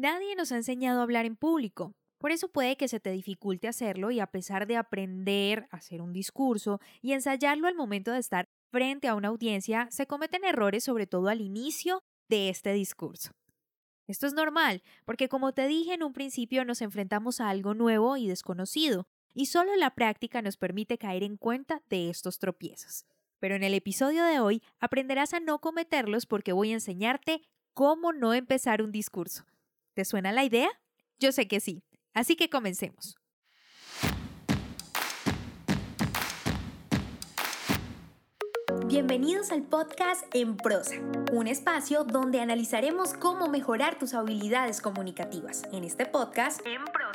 Nadie nos ha enseñado a hablar en público. Por eso puede que se te dificulte hacerlo y a pesar de aprender a hacer un discurso y ensayarlo al momento de estar frente a una audiencia, se cometen errores sobre todo al inicio de este discurso. Esto es normal, porque como te dije en un principio nos enfrentamos a algo nuevo y desconocido, y solo la práctica nos permite caer en cuenta de estos tropiezos. Pero en el episodio de hoy aprenderás a no cometerlos porque voy a enseñarte cómo no empezar un discurso. ¿Te suena la idea? Yo sé que sí. Así que comencemos. Bienvenidos al podcast En Prosa, un espacio donde analizaremos cómo mejorar tus habilidades comunicativas. En este podcast, En Prosa,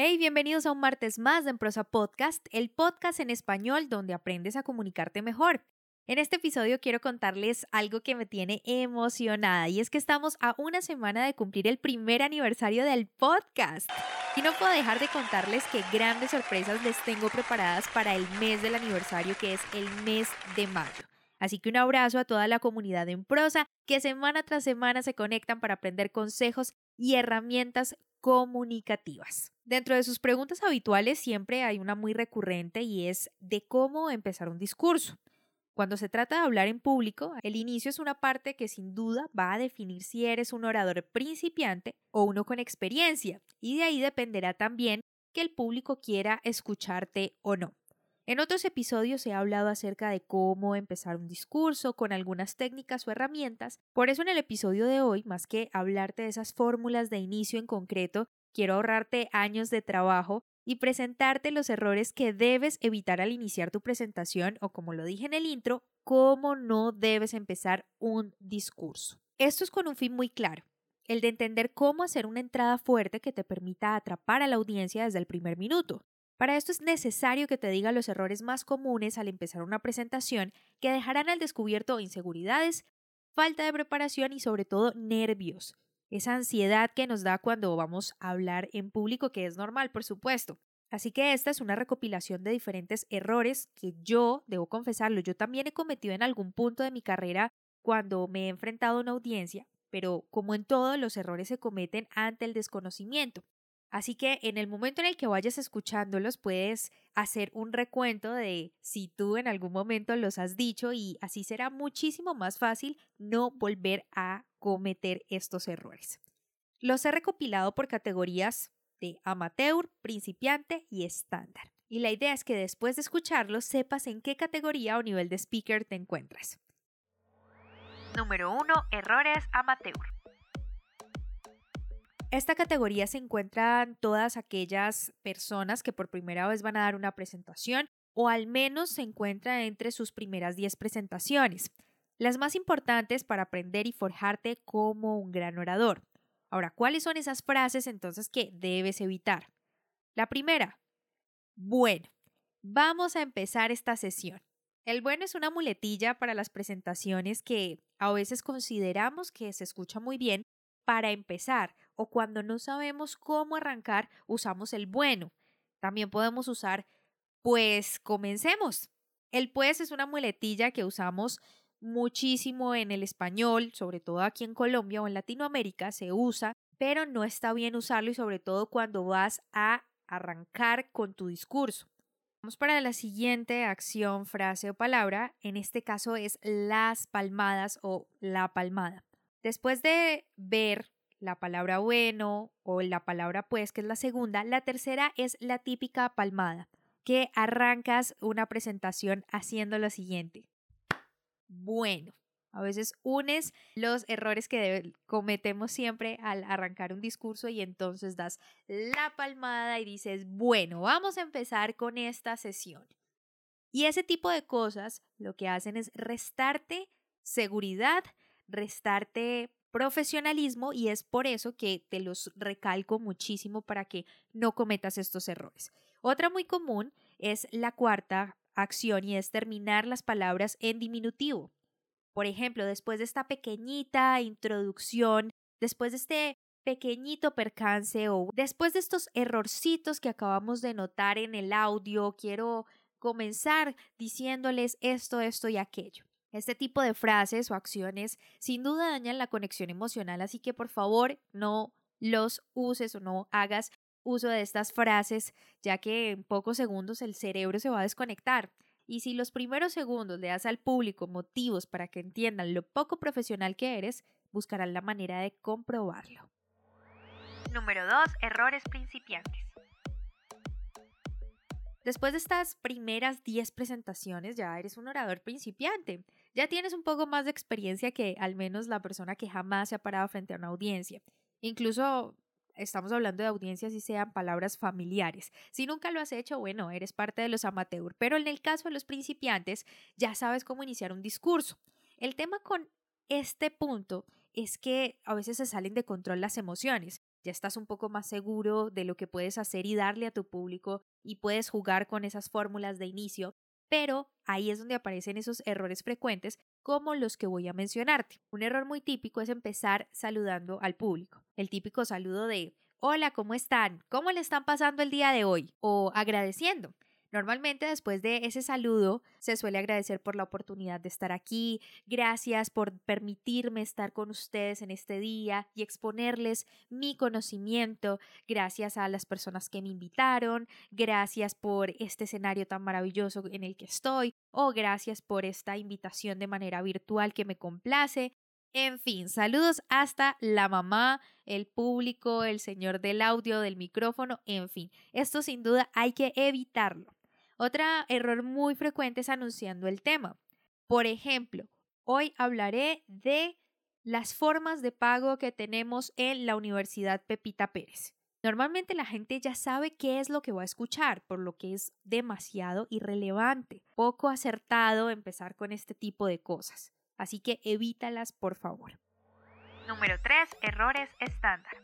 Hey, bienvenidos a un martes más de Prosa Podcast, el podcast en español donde aprendes a comunicarte mejor. En este episodio quiero contarles algo que me tiene emocionada y es que estamos a una semana de cumplir el primer aniversario del podcast. Y no puedo dejar de contarles que grandes sorpresas les tengo preparadas para el mes del aniversario que es el mes de mayo. Así que un abrazo a toda la comunidad en prosa que semana tras semana se conectan para aprender consejos y herramientas comunicativas. Dentro de sus preguntas habituales siempre hay una muy recurrente y es de cómo empezar un discurso. Cuando se trata de hablar en público, el inicio es una parte que sin duda va a definir si eres un orador principiante o uno con experiencia, y de ahí dependerá también que el público quiera escucharte o no. En otros episodios he hablado acerca de cómo empezar un discurso con algunas técnicas o herramientas, por eso en el episodio de hoy, más que hablarte de esas fórmulas de inicio en concreto, quiero ahorrarte años de trabajo y presentarte los errores que debes evitar al iniciar tu presentación o como lo dije en el intro, cómo no debes empezar un discurso. Esto es con un fin muy claro, el de entender cómo hacer una entrada fuerte que te permita atrapar a la audiencia desde el primer minuto. Para esto es necesario que te diga los errores más comunes al empezar una presentación que dejarán al descubierto inseguridades, falta de preparación y sobre todo nervios esa ansiedad que nos da cuando vamos a hablar en público, que es normal, por supuesto. Así que esta es una recopilación de diferentes errores que yo, debo confesarlo, yo también he cometido en algún punto de mi carrera cuando me he enfrentado a una audiencia, pero como en todo, los errores se cometen ante el desconocimiento. Así que en el momento en el que vayas escuchándolos puedes hacer un recuento de si tú en algún momento los has dicho y así será muchísimo más fácil no volver a cometer estos errores. Los he recopilado por categorías de amateur, principiante y estándar. Y la idea es que después de escucharlos sepas en qué categoría o nivel de speaker te encuentras. Número 1. Errores amateur. Esta categoría se encuentran todas aquellas personas que por primera vez van a dar una presentación o al menos se encuentra entre sus primeras 10 presentaciones las más importantes para aprender y forjarte como un gran orador. Ahora, ¿cuáles son esas frases entonces que debes evitar? La primera, bueno, vamos a empezar esta sesión. El bueno es una muletilla para las presentaciones que a veces consideramos que se escucha muy bien para empezar o cuando no sabemos cómo arrancar usamos el bueno. También podemos usar pues comencemos. El pues es una muletilla que usamos muchísimo en el español, sobre todo aquí en Colombia o en Latinoamérica, se usa, pero no está bien usarlo y sobre todo cuando vas a arrancar con tu discurso. Vamos para la siguiente acción, frase o palabra. En este caso es las palmadas o la palmada. Después de ver la palabra bueno o la palabra pues, que es la segunda, la tercera es la típica palmada, que arrancas una presentación haciendo lo siguiente bueno. A veces unes los errores que cometemos siempre al arrancar un discurso y entonces das la palmada y dices, bueno, vamos a empezar con esta sesión. Y ese tipo de cosas lo que hacen es restarte seguridad, restarte profesionalismo y es por eso que te los recalco muchísimo para que no cometas estos errores. Otra muy común es la cuarta acción y es terminar las palabras en diminutivo. Por ejemplo, después de esta pequeñita introducción, después de este pequeñito percance o después de estos errorcitos que acabamos de notar en el audio, quiero comenzar diciéndoles esto, esto y aquello. Este tipo de frases o acciones sin duda dañan la conexión emocional, así que por favor no los uses o no hagas uso de estas frases, ya que en pocos segundos el cerebro se va a desconectar. Y si los primeros segundos le das al público motivos para que entiendan lo poco profesional que eres, buscarán la manera de comprobarlo. Número 2. Errores principiantes. Después de estas primeras 10 presentaciones ya eres un orador principiante. Ya tienes un poco más de experiencia que al menos la persona que jamás se ha parado frente a una audiencia. Incluso estamos hablando de audiencias y sean palabras familiares. Si nunca lo has hecho, bueno, eres parte de los amateurs, pero en el caso de los principiantes ya sabes cómo iniciar un discurso. El tema con este punto es que a veces se salen de control las emociones ya estás un poco más seguro de lo que puedes hacer y darle a tu público y puedes jugar con esas fórmulas de inicio, pero ahí es donde aparecen esos errores frecuentes como los que voy a mencionarte. Un error muy típico es empezar saludando al público. El típico saludo de Hola, ¿cómo están? ¿Cómo le están pasando el día de hoy? O agradeciendo. Normalmente después de ese saludo se suele agradecer por la oportunidad de estar aquí, gracias por permitirme estar con ustedes en este día y exponerles mi conocimiento, gracias a las personas que me invitaron, gracias por este escenario tan maravilloso en el que estoy. O gracias por esta invitación de manera virtual que me complace. En fin, saludos hasta la mamá, el público, el señor del audio, del micrófono, en fin, esto sin duda hay que evitarlo. Otro error muy frecuente es anunciando el tema. Por ejemplo, hoy hablaré de las formas de pago que tenemos en la Universidad Pepita Pérez. Normalmente la gente ya sabe qué es lo que va a escuchar, por lo que es demasiado irrelevante, poco acertado empezar con este tipo de cosas. Así que evítalas, por favor. Número 3. Errores estándar.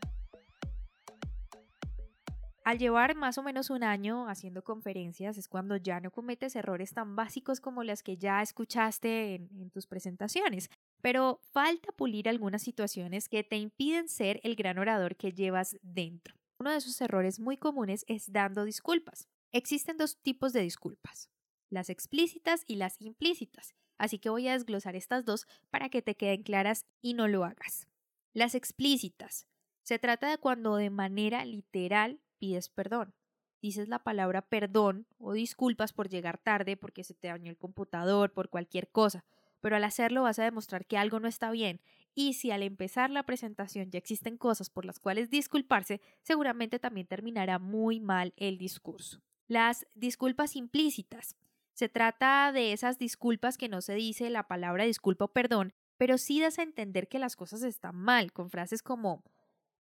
Al llevar más o menos un año haciendo conferencias es cuando ya no cometes errores tan básicos como las que ya escuchaste en, tus presentaciones, pero falta pulir algunas situaciones que te impiden ser el gran orador que llevas dentro. Uno de esos errores muy comunes es dando disculpas. Existen dos tipos de disculpas, las explícitas y las implícitas, así que voy a desglosar estas dos para que te queden claras y no lo hagas. Las explícitas. Se trata de cuando de manera literal pides perdón. Dices la palabra perdón o disculpas por llegar tarde porque se te dañó el computador, por cualquier cosa, pero al hacerlo vas a demostrar que algo no está bien y si al empezar la presentación ya existen cosas por las cuales disculparse, seguramente también terminará muy mal el discurso. Las disculpas implícitas. Se trata de esas disculpas que no se dice la palabra disculpa o perdón, pero sí das a entender que las cosas están mal, con frases como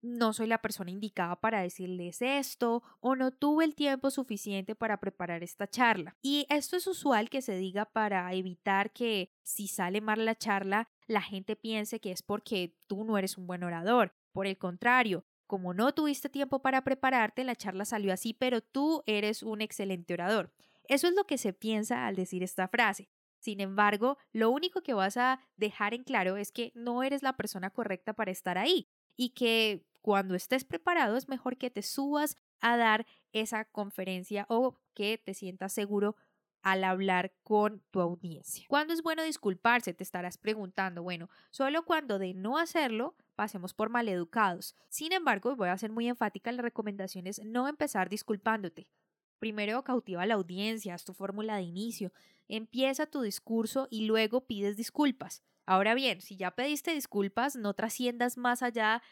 no soy la persona indicada para decirles esto o no tuve el tiempo suficiente para preparar esta charla. Y esto es usual que se diga para evitar que si sale mal la charla, la gente piense que es porque tú no eres un buen orador. Por el contrario, como no tuviste tiempo para prepararte, la charla salió así, pero tú eres un excelente orador. Eso es lo que se piensa al decir esta frase. Sin embargo, lo único que vas a dejar en claro es que no eres la persona correcta para estar ahí y que cuando estés preparado es mejor que te subas a dar esa conferencia o que te sientas seguro al hablar con tu audiencia. ¿Cuándo es bueno disculparse? Te estarás preguntando. Bueno, solo cuando de no hacerlo pasemos por maleducados. Sin embargo, voy a ser muy enfática, la recomendación es no empezar disculpándote. Primero cautiva a la audiencia, haz tu fórmula de inicio, empieza tu discurso y luego pides disculpas. Ahora bien, si ya pediste disculpas, no trasciendas más allá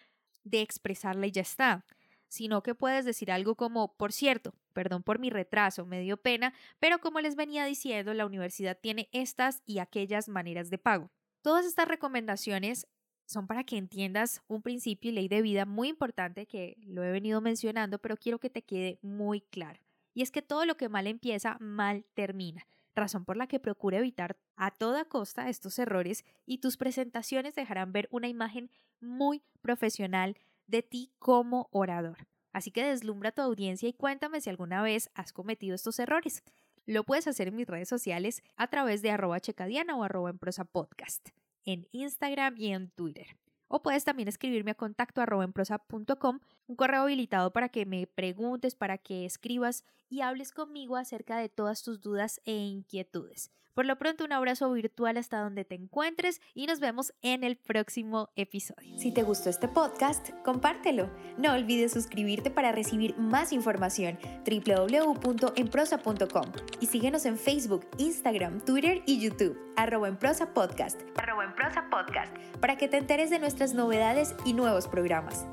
de expresarla y ya está, sino que puedes decir algo como, por cierto, perdón por mi retraso, me dio pena, pero como les venía diciendo, la universidad tiene estas y aquellas maneras de pago. Todas estas recomendaciones son para que entiendas un principio y ley de vida muy importante que lo he venido mencionando, pero quiero que te quede muy claro. Y es que todo lo que mal empieza, mal termina. Razón por la que procura evitar a toda costa estos errores y tus presentaciones dejarán ver una imagen muy profesional de ti como orador. Así que deslumbra a tu audiencia y cuéntame si alguna vez has cometido estos errores. Lo puedes hacer en mis redes sociales a través de arroba checadiana o arroba en prosa podcast, en Instagram y en Twitter. O puedes también escribirme a contacto en un correo habilitado para que me preguntes, para que escribas y hables conmigo acerca de todas tus dudas e inquietudes. Por lo pronto, un abrazo virtual hasta donde te encuentres y nos vemos en el próximo episodio. Si te gustó este podcast, compártelo. No olvides suscribirte para recibir más información www.enprosa.com y síguenos en Facebook, Instagram, Twitter y YouTube, arroba en prosa podcast, arroba en prosa podcast, para que te enteres de nuestras novedades y nuevos programas.